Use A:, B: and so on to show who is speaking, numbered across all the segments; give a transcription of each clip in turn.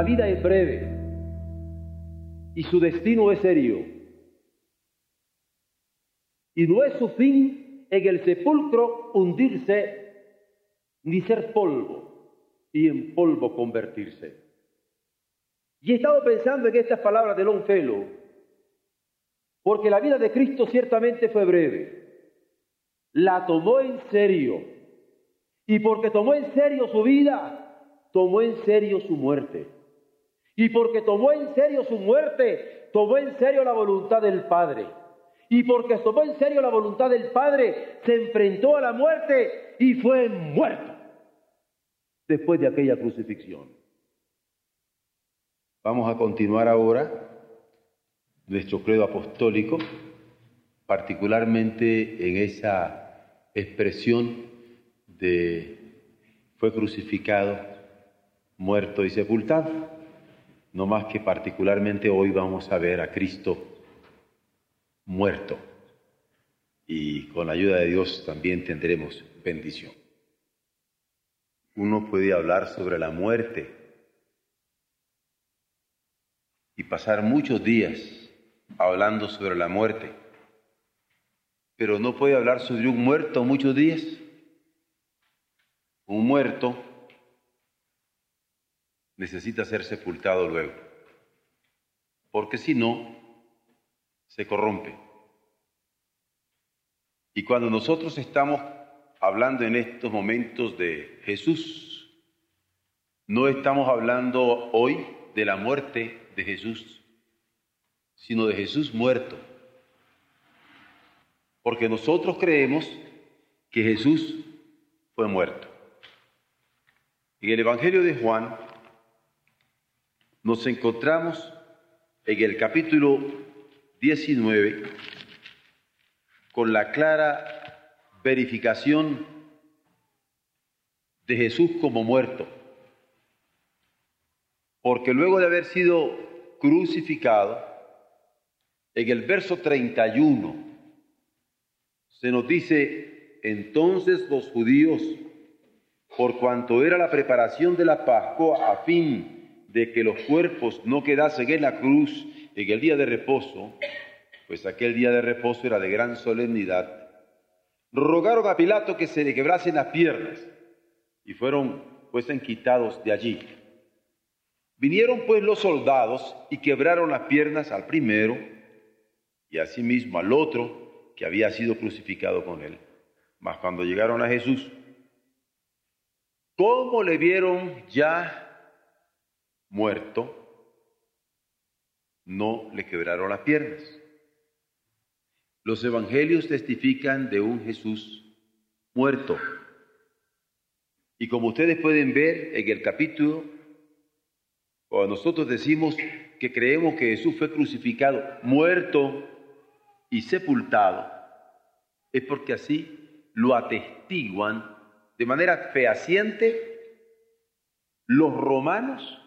A: La vida es breve y su destino es serio. Y no es su fin en el sepulcro hundirse ni ser polvo y en polvo convertirse. Y he estado pensando en estas palabras de Longfellow, porque la vida de Cristo ciertamente fue breve. La tomó en serio. Y porque tomó en serio su vida, tomó en serio su muerte. Y porque tomó en serio su muerte, tomó en serio la voluntad del Padre. Y porque tomó en serio la voluntad del Padre, se enfrentó a la muerte y fue muerto después de aquella crucifixión. Vamos a continuar ahora nuestro credo apostólico, particularmente en esa expresión de fue crucificado, muerto y sepultado. No más que particularmente hoy vamos a ver a Cristo muerto. Y con la ayuda de Dios también tendremos bendición. Uno puede hablar sobre la muerte y pasar muchos días hablando sobre la muerte, pero no puede hablar sobre un muerto muchos días. Un muerto necesita ser sepultado luego, porque si no, se corrompe. Y cuando nosotros estamos hablando en estos momentos de Jesús, no estamos hablando hoy de la muerte de Jesús, sino de Jesús muerto. Porque nosotros creemos que Jesús fue muerto. En el Evangelio de Juan nos encontramos en el capítulo 19 con la clara verificación de Jesús como muerto. Porque luego de haber sido crucificado, en el verso 31 se nos dice, entonces los judíos, por cuanto era la preparación de la Pascua, a fin de que los cuerpos no quedasen en la cruz en el día de reposo, pues aquel día de reposo era de gran solemnidad, rogaron a Pilato que se le quebrasen las piernas y fueron pues quitados de allí. Vinieron pues los soldados y quebraron las piernas al primero y asimismo al otro que había sido crucificado con él. Mas cuando llegaron a Jesús, ¿cómo le vieron ya muerto? No le quebraron las piernas. Los evangelios testifican de un Jesús muerto. Y como ustedes pueden ver en el capítulo, cuando nosotros decimos que creemos que Jesús fue crucificado, muerto y sepultado, es porque así lo atestiguan de manera fehaciente los romanos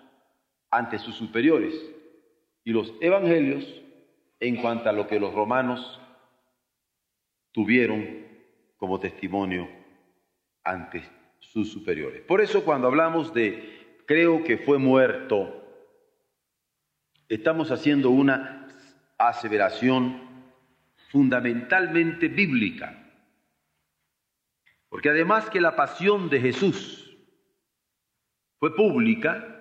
A: ante sus superiores y los evangelios en cuanto a lo que los romanos tuvieron como testimonio ante sus superiores. Por eso cuando hablamos de creo que fue muerto, estamos haciendo una aseveración fundamentalmente bíblica. Porque además que la pasión de Jesús fue pública,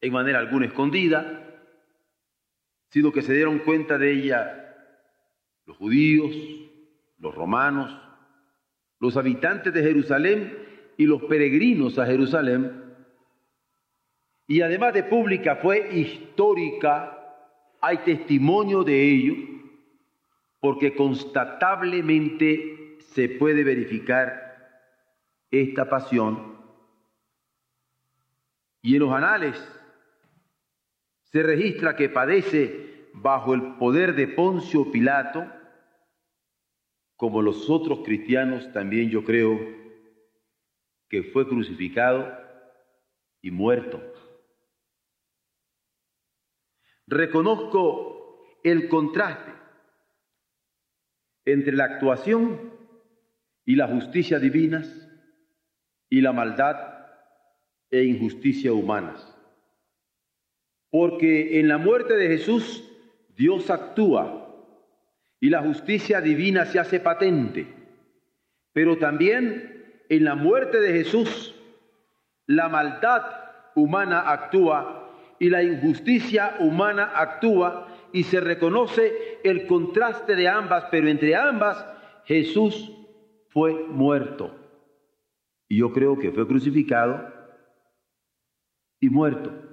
A: en manera alguna escondida, sino que se dieron cuenta de ella los judíos, los romanos, los habitantes de Jerusalén y los peregrinos a Jerusalén. Y además de pública fue histórica, hay testimonio de ello, porque constatablemente se puede verificar esta pasión Y en los anales se registra que padece bajo el poder de Poncio Pilato, como los otros cristianos también yo creo que fue crucificado y muerto. Reconozco el contraste entre la actuación y la justicia divinas y la maldad e injusticia humanas. Porque en la muerte de Jesús Dios actúa y la justicia divina se hace patente. Pero también en la muerte de Jesús la maldad humana actúa y la injusticia humana actúa y se reconoce el contraste de ambas, pero entre ambas Jesús fue muerto. Y yo creo que fue crucificado y muerto.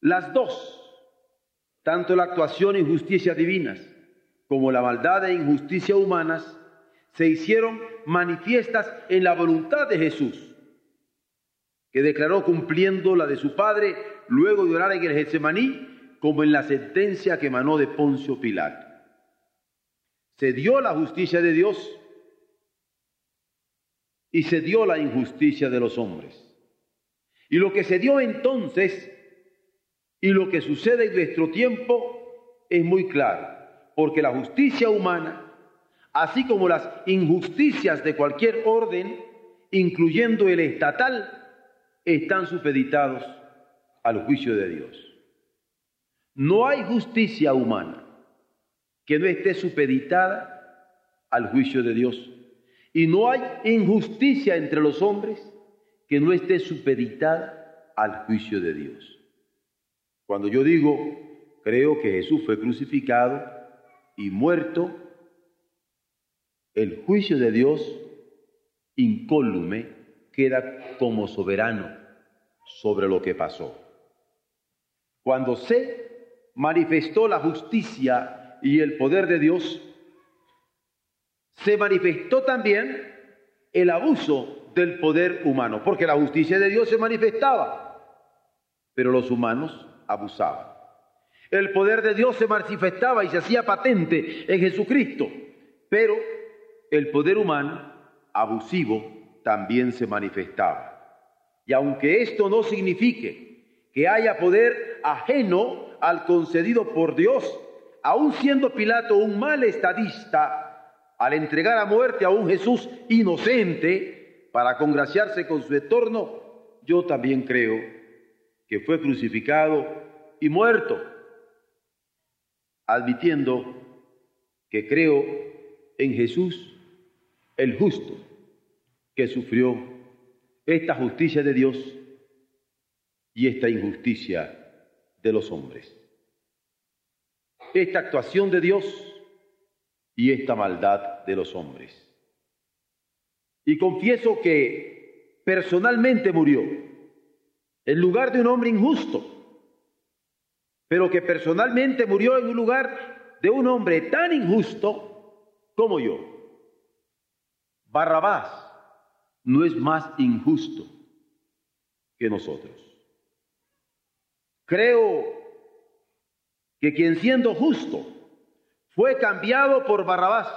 A: Las dos, tanto la actuación e injusticia divinas como la maldad e injusticia humanas, se hicieron manifiestas en la voluntad de Jesús, que declaró cumpliendo la de su Padre luego de orar en el Getsemaní, como en la sentencia que emanó de Poncio Pilato. Se dio la justicia de Dios y se dio la injusticia de los hombres. Y lo que se dio entonces y lo que sucede en nuestro tiempo es muy claro, porque la justicia humana, así como las injusticias de cualquier orden, incluyendo el estatal, están supeditados al juicio de Dios. No hay justicia humana que no esté supeditada al juicio de Dios. Y no hay injusticia entre los hombres que no esté supeditada al juicio de Dios. Cuando yo digo, creo que Jesús fue crucificado y muerto, el juicio de Dios incólume queda como soberano sobre lo que pasó. Cuando se manifestó la justicia y el poder de Dios, se manifestó también el abuso del poder humano, porque la justicia de Dios se manifestaba, pero los humanos abusaban. El poder de Dios se manifestaba y se hacía patente en Jesucristo, pero el poder humano abusivo también se manifestaba. Y aunque esto no signifique que haya poder ajeno al concedido por Dios, aun siendo Pilato un mal estadista, al entregar a muerte a un Jesús inocente, para congraciarse con su entorno, yo también creo que fue crucificado y muerto, admitiendo que creo en Jesús, el justo, que sufrió esta justicia de Dios y esta injusticia de los hombres. Esta actuación de Dios y esta maldad de los hombres. Y confieso que personalmente murió en lugar de un hombre injusto, pero que personalmente murió en un lugar de un hombre tan injusto como yo. Barrabás no es más injusto que nosotros. Creo que quien siendo justo fue cambiado por Barrabás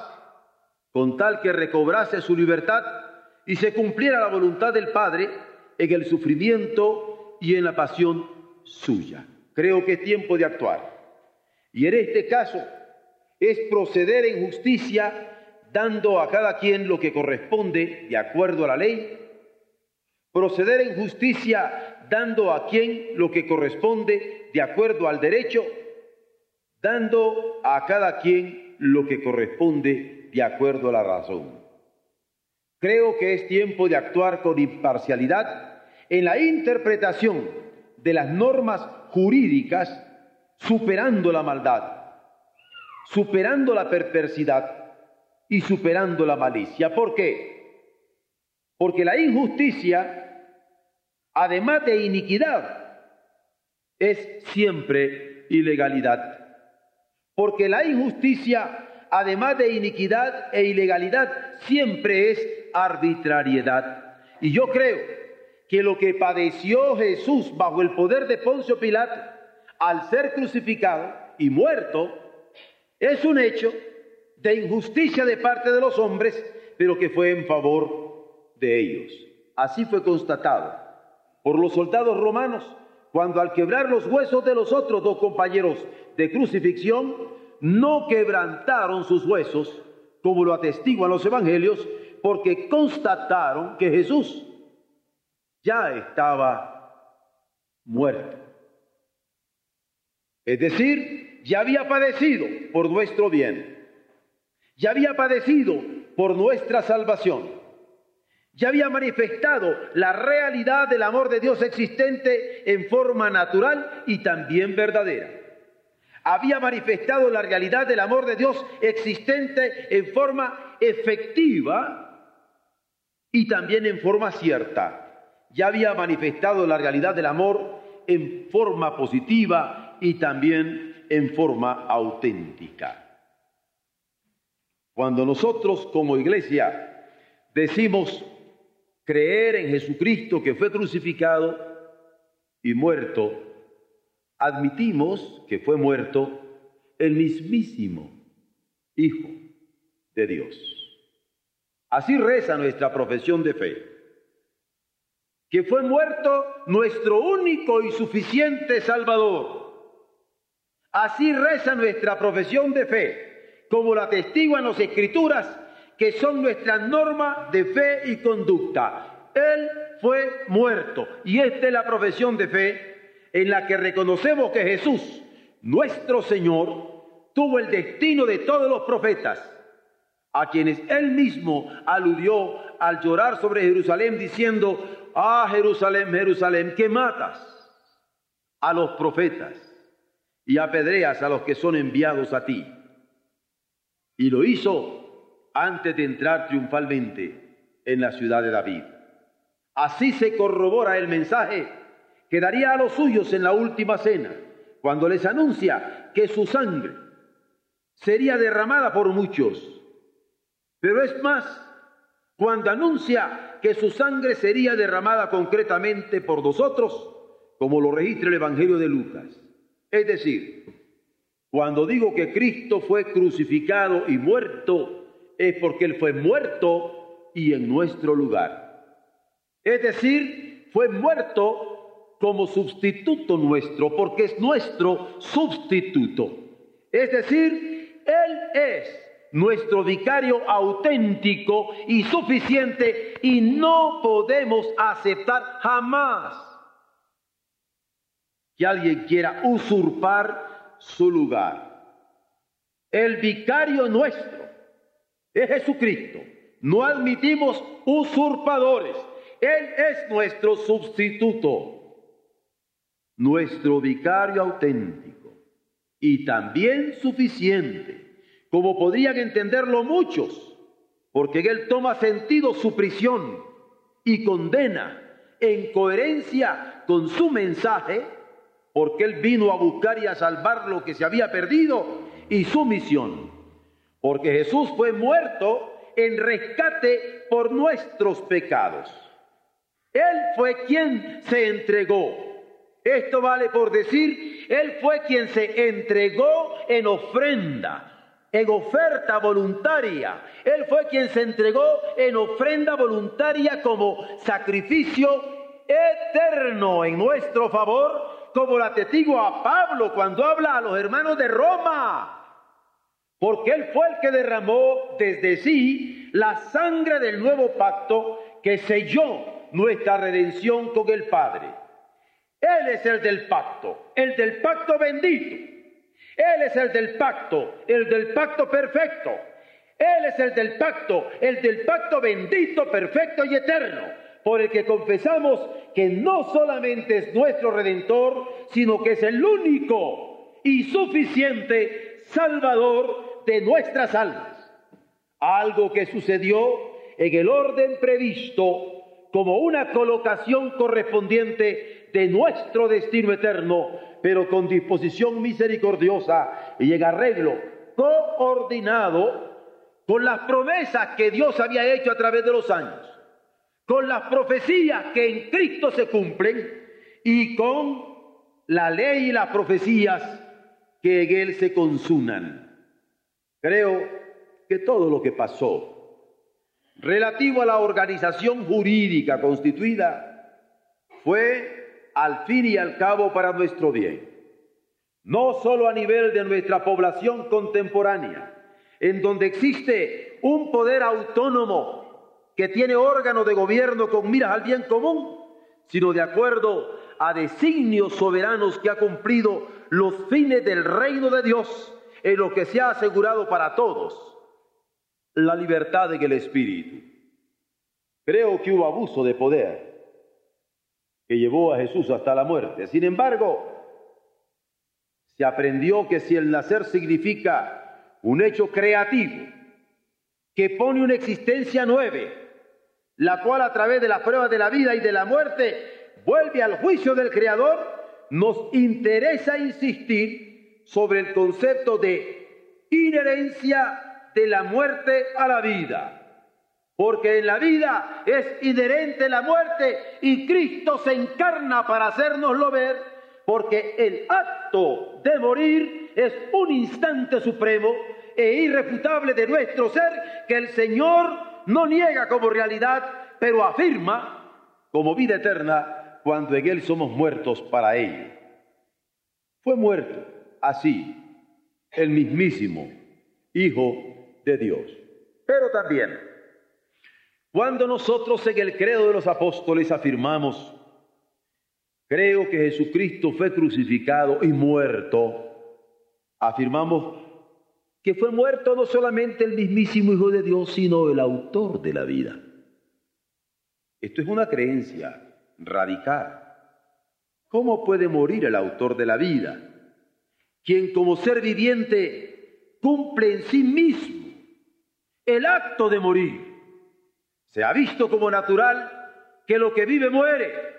A: con tal que recobrase su libertad y se cumpliera la voluntad del Padre en el sufrimiento y en la pasión suya. Creo que es tiempo de actuar. Y en este caso es proceder en justicia dando a cada quien lo que corresponde de acuerdo a la ley, proceder en justicia dando a quien lo que corresponde de acuerdo al derecho, dando a cada quien lo que corresponde de acuerdo a la razón. Creo que es tiempo de actuar con imparcialidad en la interpretación de las normas jurídicas, superando la maldad, superando la perversidad y superando la malicia. ¿Por qué? Porque la injusticia, además de iniquidad, es siempre ilegalidad. Porque la injusticia además de iniquidad e ilegalidad, siempre es arbitrariedad. Y yo creo que lo que padeció Jesús bajo el poder de Poncio Pilato al ser crucificado y muerto es un hecho de injusticia de parte de los hombres, pero que fue en favor de ellos. Así fue constatado por los soldados romanos cuando al quebrar los huesos de los otros dos compañeros de crucifixión, no quebrantaron sus huesos, como lo atestiguan los evangelios, porque constataron que Jesús ya estaba muerto. Es decir, ya había padecido por nuestro bien, ya había padecido por nuestra salvación ya había manifestado la realidad del amor de Dios existente en forma natural y también verdadera. Había manifestado la realidad del amor de Dios existente en forma efectiva y también en forma cierta. Ya había manifestado la realidad del amor en forma positiva y también en forma auténtica. Cuando nosotros como iglesia decimos creer en Jesucristo que fue crucificado y muerto, admitimos que fue muerto el mismísimo Hijo de Dios. Así reza nuestra profesión de fe, que fue muerto nuestro único y suficiente Salvador. Así reza nuestra profesión de fe, como la atestiguan las Escrituras que son nuestra norma de fe y conducta. Él fue muerto y esta es la profesión de fe en la que reconocemos que Jesús, nuestro Señor, tuvo el destino de todos los profetas, a quienes él mismo aludió al llorar sobre Jerusalén diciendo, ah Jerusalén, Jerusalén, que matas a los profetas y apedreas a los que son enviados a ti. Y lo hizo antes de entrar triunfalmente en la ciudad de David. Así se corrobora el mensaje que daría a los suyos en la última cena, cuando les anuncia que su sangre sería derramada por muchos. Pero es más, cuando anuncia que su sangre sería derramada concretamente por nosotros, como lo registra el Evangelio de Lucas. Es decir, cuando digo que Cristo fue crucificado y muerto, es porque Él fue muerto y en nuestro lugar. Es decir, fue muerto como sustituto nuestro, porque es nuestro sustituto. Es decir, Él es nuestro vicario auténtico y suficiente y no podemos aceptar jamás que alguien quiera usurpar su lugar. El vicario nuestro es Jesucristo. No admitimos usurpadores. Él es nuestro sustituto, nuestro vicario auténtico y también suficiente, como podrían entenderlo muchos, porque en Él toma sentido su prisión y condena en coherencia con su mensaje, porque Él vino a buscar y a salvar lo que se había perdido y su misión porque Jesús fue muerto en rescate por nuestros pecados. Él fue quien se entregó. Esto vale por decir, Él fue quien se entregó en ofrenda, en oferta voluntaria. Él fue quien se entregó en ofrenda voluntaria como sacrificio eterno en nuestro favor, como la testigo a Pablo cuando habla a los hermanos de Roma porque Él fue el que derramó desde sí la sangre del nuevo pacto que selló nuestra redención con el Padre. Él es el del pacto, el del pacto bendito. Él es el del pacto, el del pacto perfecto. Él es el del pacto, el del pacto bendito, perfecto y eterno, por el que confesamos que no solamente es nuestro redentor, sino que es el único y suficiente Salvador de nuestras almas. Algo que sucedió en el orden previsto como una colocación correspondiente de nuestro destino eterno, pero con disposición misericordiosa y en arreglo coordinado con las promesas que Dios había hecho a través de los años, con las profecías que en Cristo se cumplen y con la ley y las profecías que en Él se consuman. Creo que todo lo que pasó relativo a la organización jurídica constituida fue al fin y al cabo para nuestro bien, no solo a nivel de nuestra población contemporánea, en donde existe un poder autónomo que tiene órgano de gobierno con miras al bien común, sino de acuerdo a designios soberanos que ha cumplido los fines del reino de Dios en lo que se ha asegurado para todos la libertad en el espíritu. Creo que hubo abuso de poder que llevó a Jesús hasta la muerte. Sin embargo, se aprendió que si el nacer significa un hecho creativo, que pone una existencia nueva, la cual a través de las pruebas de la vida y de la muerte vuelve al juicio del Creador, nos interesa insistir sobre el concepto de inherencia de la muerte a la vida. Porque en la vida es inherente la muerte y Cristo se encarna para hacernoslo ver, porque el acto de morir es un instante supremo e irrefutable de nuestro ser que el Señor no niega como realidad, pero afirma como vida eterna cuando en Él somos muertos para Él. Fue muerto así el mismísimo Hijo de Dios. Pero también, cuando nosotros en el credo de los apóstoles afirmamos, creo que Jesucristo fue crucificado y muerto, afirmamos que fue muerto no solamente el mismísimo Hijo de Dios, sino el autor de la vida. Esto es una creencia radical. ¿Cómo puede morir el autor de la vida? Quien como ser viviente cumple en sí mismo el acto de morir. Se ha visto como natural que lo que vive muere.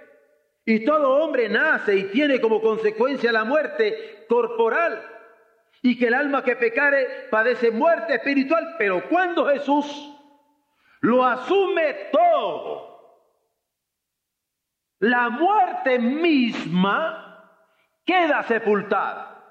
A: Y todo hombre nace y tiene como consecuencia la muerte corporal. Y que el alma que pecare padece muerte espiritual. Pero cuando Jesús lo asume todo, la muerte misma queda sepultada.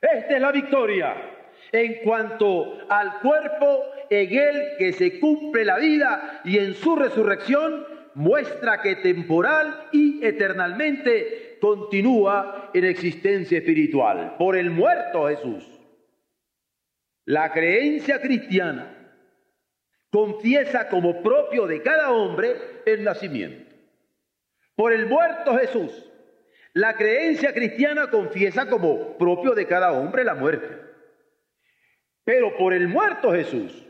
A: Esta es la victoria en cuanto al cuerpo en él que se cumple la vida y en su resurrección muestra que temporal y eternalmente continúa en existencia espiritual por el muerto Jesús. La creencia cristiana confiesa como propio de cada hombre el nacimiento. Por el muerto Jesús, la creencia cristiana confiesa como propio de cada hombre la muerte. Pero por el muerto Jesús,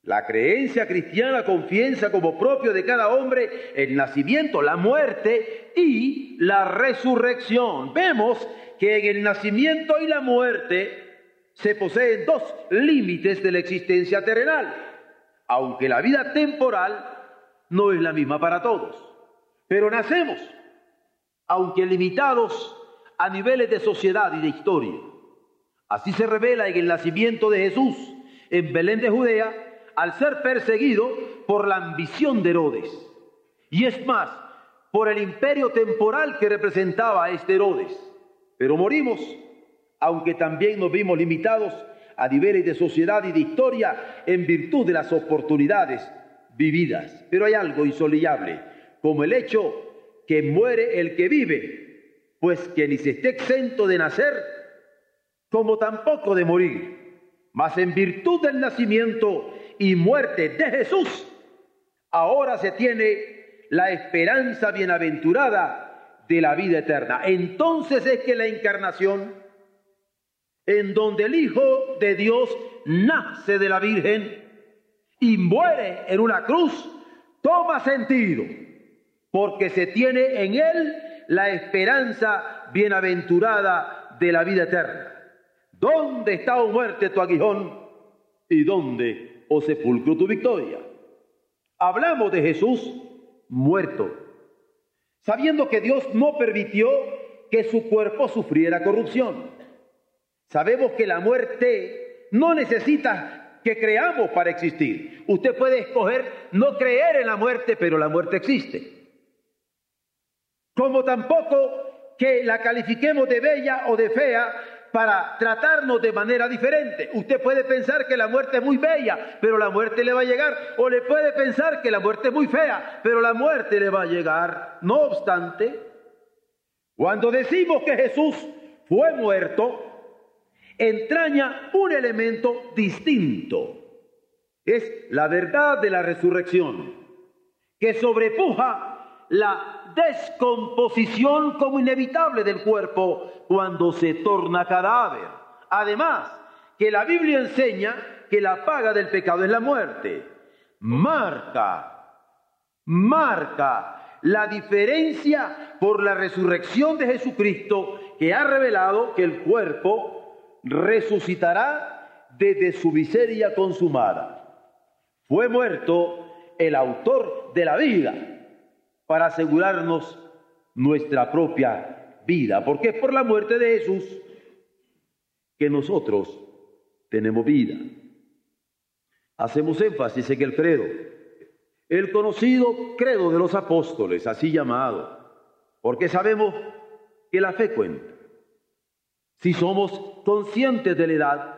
A: la creencia cristiana confiesa como propio de cada hombre el nacimiento, la muerte y la resurrección. Vemos que en el nacimiento y la muerte se poseen dos límites de la existencia terrenal, aunque la vida temporal no es la misma para todos. Pero nacemos, aunque limitados a niveles de sociedad y de historia. Así se revela en el nacimiento de Jesús en Belén de Judea al ser perseguido por la ambición de Herodes. Y es más, por el imperio temporal que representaba este Herodes. Pero morimos, aunque también nos vimos limitados a niveles de sociedad y de historia en virtud de las oportunidades vividas. Pero hay algo insolillable, como el hecho que muere el que vive, pues que ni se esté exento de nacer, como tampoco de morir, mas en virtud del nacimiento y muerte de Jesús, ahora se tiene la esperanza bienaventurada de la vida eterna. Entonces es que la encarnación, en donde el Hijo de Dios nace de la Virgen y muere en una cruz, toma sentido, porque se tiene en él la esperanza bienaventurada de la vida eterna. ¿Dónde está, o muerte, tu aguijón? ¿Y dónde, oh sepulcro, tu victoria? Hablamos de Jesús muerto, sabiendo que Dios no permitió que su cuerpo sufriera corrupción. Sabemos que la muerte no necesita que creamos para existir. Usted puede escoger no creer en la muerte, pero la muerte existe. Como tampoco que la califiquemos de bella o de fea para tratarnos de manera diferente. Usted puede pensar que la muerte es muy bella, pero la muerte le va a llegar. O le puede pensar que la muerte es muy fea, pero la muerte le va a llegar. No obstante, cuando decimos que Jesús fue muerto, entraña un elemento distinto. Es la verdad de la resurrección, que sobrepuja la descomposición como inevitable del cuerpo cuando se torna cadáver. Además, que la Biblia enseña que la paga del pecado es la muerte. Marca, marca la diferencia por la resurrección de Jesucristo que ha revelado que el cuerpo resucitará desde su miseria consumada. Fue muerto el autor de la vida para asegurarnos nuestra propia vida, porque es por la muerte de Jesús que nosotros tenemos vida. Hacemos énfasis en el credo, el conocido credo de los apóstoles, así llamado, porque sabemos que la fe cuenta. Si somos conscientes de la edad,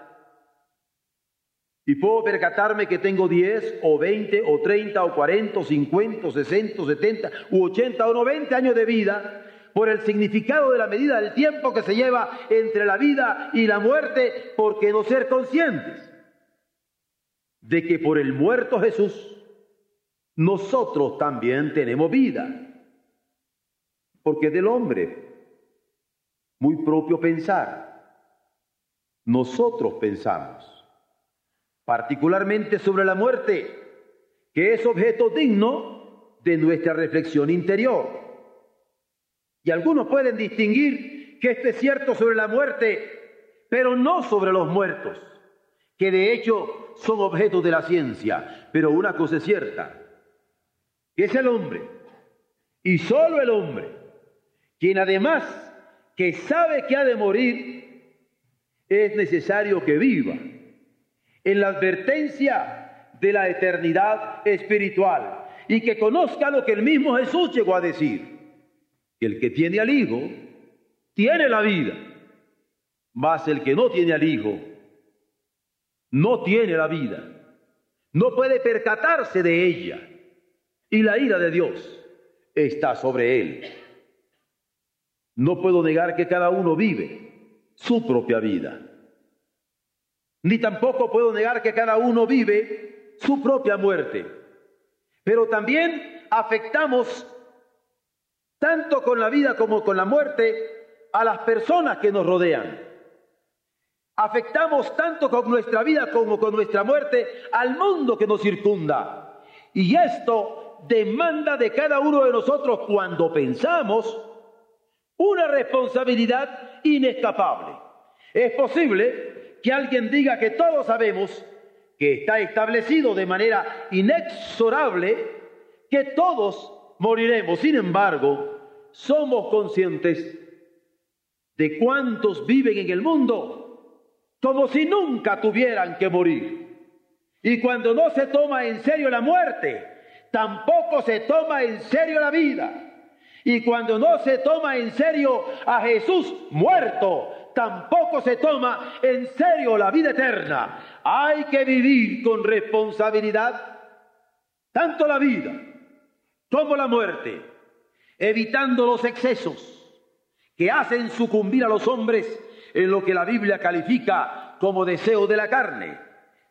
A: y puedo percatarme que tengo 10 o 20 o 30 o 40 o 50 o 60 o 70 u 80 o 90 años de vida por el significado de la medida del tiempo que se lleva entre la vida y la muerte, porque no ser conscientes de que por el muerto Jesús nosotros también tenemos vida, porque del hombre muy propio pensar, nosotros pensamos particularmente sobre la muerte, que es objeto digno de nuestra reflexión interior. Y algunos pueden distinguir que esto es cierto sobre la muerte, pero no sobre los muertos, que de hecho son objetos de la ciencia. Pero una cosa es cierta, que es el hombre, y solo el hombre, quien además que sabe que ha de morir, es necesario que viva en la advertencia de la eternidad espiritual y que conozca lo que el mismo Jesús llegó a decir, que el que tiene al Hijo tiene la vida, mas el que no tiene al Hijo no tiene la vida, no puede percatarse de ella y la ira de Dios está sobre él. No puedo negar que cada uno vive su propia vida ni tampoco puedo negar que cada uno vive su propia muerte. Pero también afectamos tanto con la vida como con la muerte a las personas que nos rodean. Afectamos tanto con nuestra vida como con nuestra muerte al mundo que nos circunda. Y esto demanda de cada uno de nosotros cuando pensamos una responsabilidad inescapable. Es posible que alguien diga que todos sabemos que está establecido de manera inexorable que todos moriremos. Sin embargo, somos conscientes de cuántos viven en el mundo como si nunca tuvieran que morir. Y cuando no se toma en serio la muerte, tampoco se toma en serio la vida. Y cuando no se toma en serio a Jesús muerto, tampoco se toma en serio la vida eterna. Hay que vivir con responsabilidad tanto la vida como la muerte, evitando los excesos que hacen sucumbir a los hombres en lo que la Biblia califica como deseo de la carne.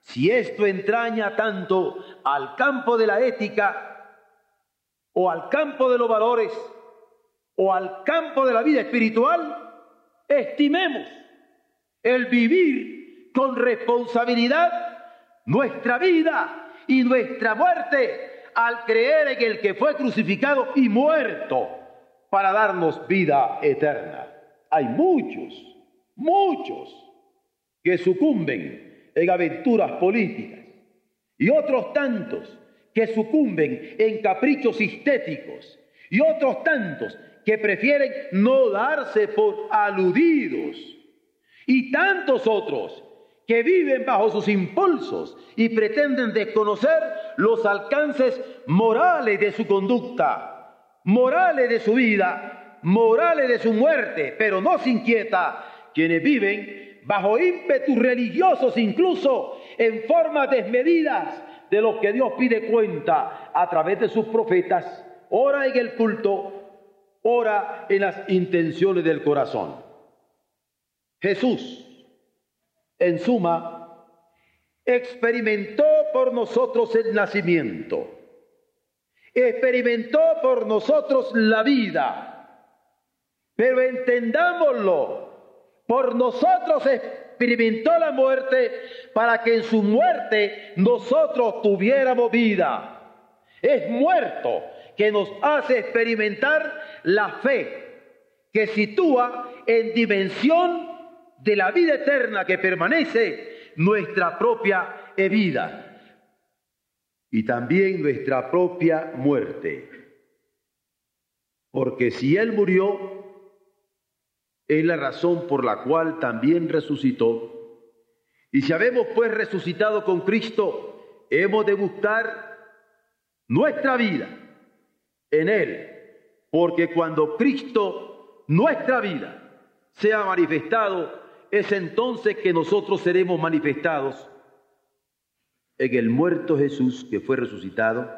A: Si esto entraña tanto al campo de la ética o al campo de los valores o al campo de la vida espiritual, estimemos el vivir con responsabilidad nuestra vida y nuestra muerte al creer en el que fue crucificado y muerto para darnos vida eterna. Hay muchos, muchos que sucumben en aventuras políticas y otros tantos que sucumben en caprichos estéticos y otros tantos que prefieren no darse por aludidos. Y tantos otros que viven bajo sus impulsos y pretenden desconocer los alcances morales de su conducta, morales de su vida, morales de su muerte, pero no se inquieta quienes viven bajo ímpetus religiosos, incluso en formas desmedidas de lo que Dios pide cuenta a través de sus profetas, ora en el culto, ora en las intenciones del corazón. Jesús, en suma, experimentó por nosotros el nacimiento, experimentó por nosotros la vida, pero entendámoslo, por nosotros experimentó la muerte para que en su muerte nosotros tuviéramos vida. Es muerto que nos hace experimentar la fe, que sitúa en dimensión de la vida eterna que permanece nuestra propia vida y también nuestra propia muerte. Porque si Él murió, es la razón por la cual también resucitó. Y si habemos pues resucitado con Cristo, hemos de buscar nuestra vida en Él. Porque cuando Cristo, nuestra vida, sea manifestado, es entonces que nosotros seremos manifestados en el muerto Jesús que fue resucitado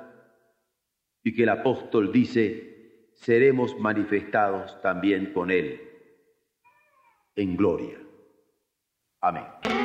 A: y que el apóstol dice, seremos manifestados también con él en gloria. Amén.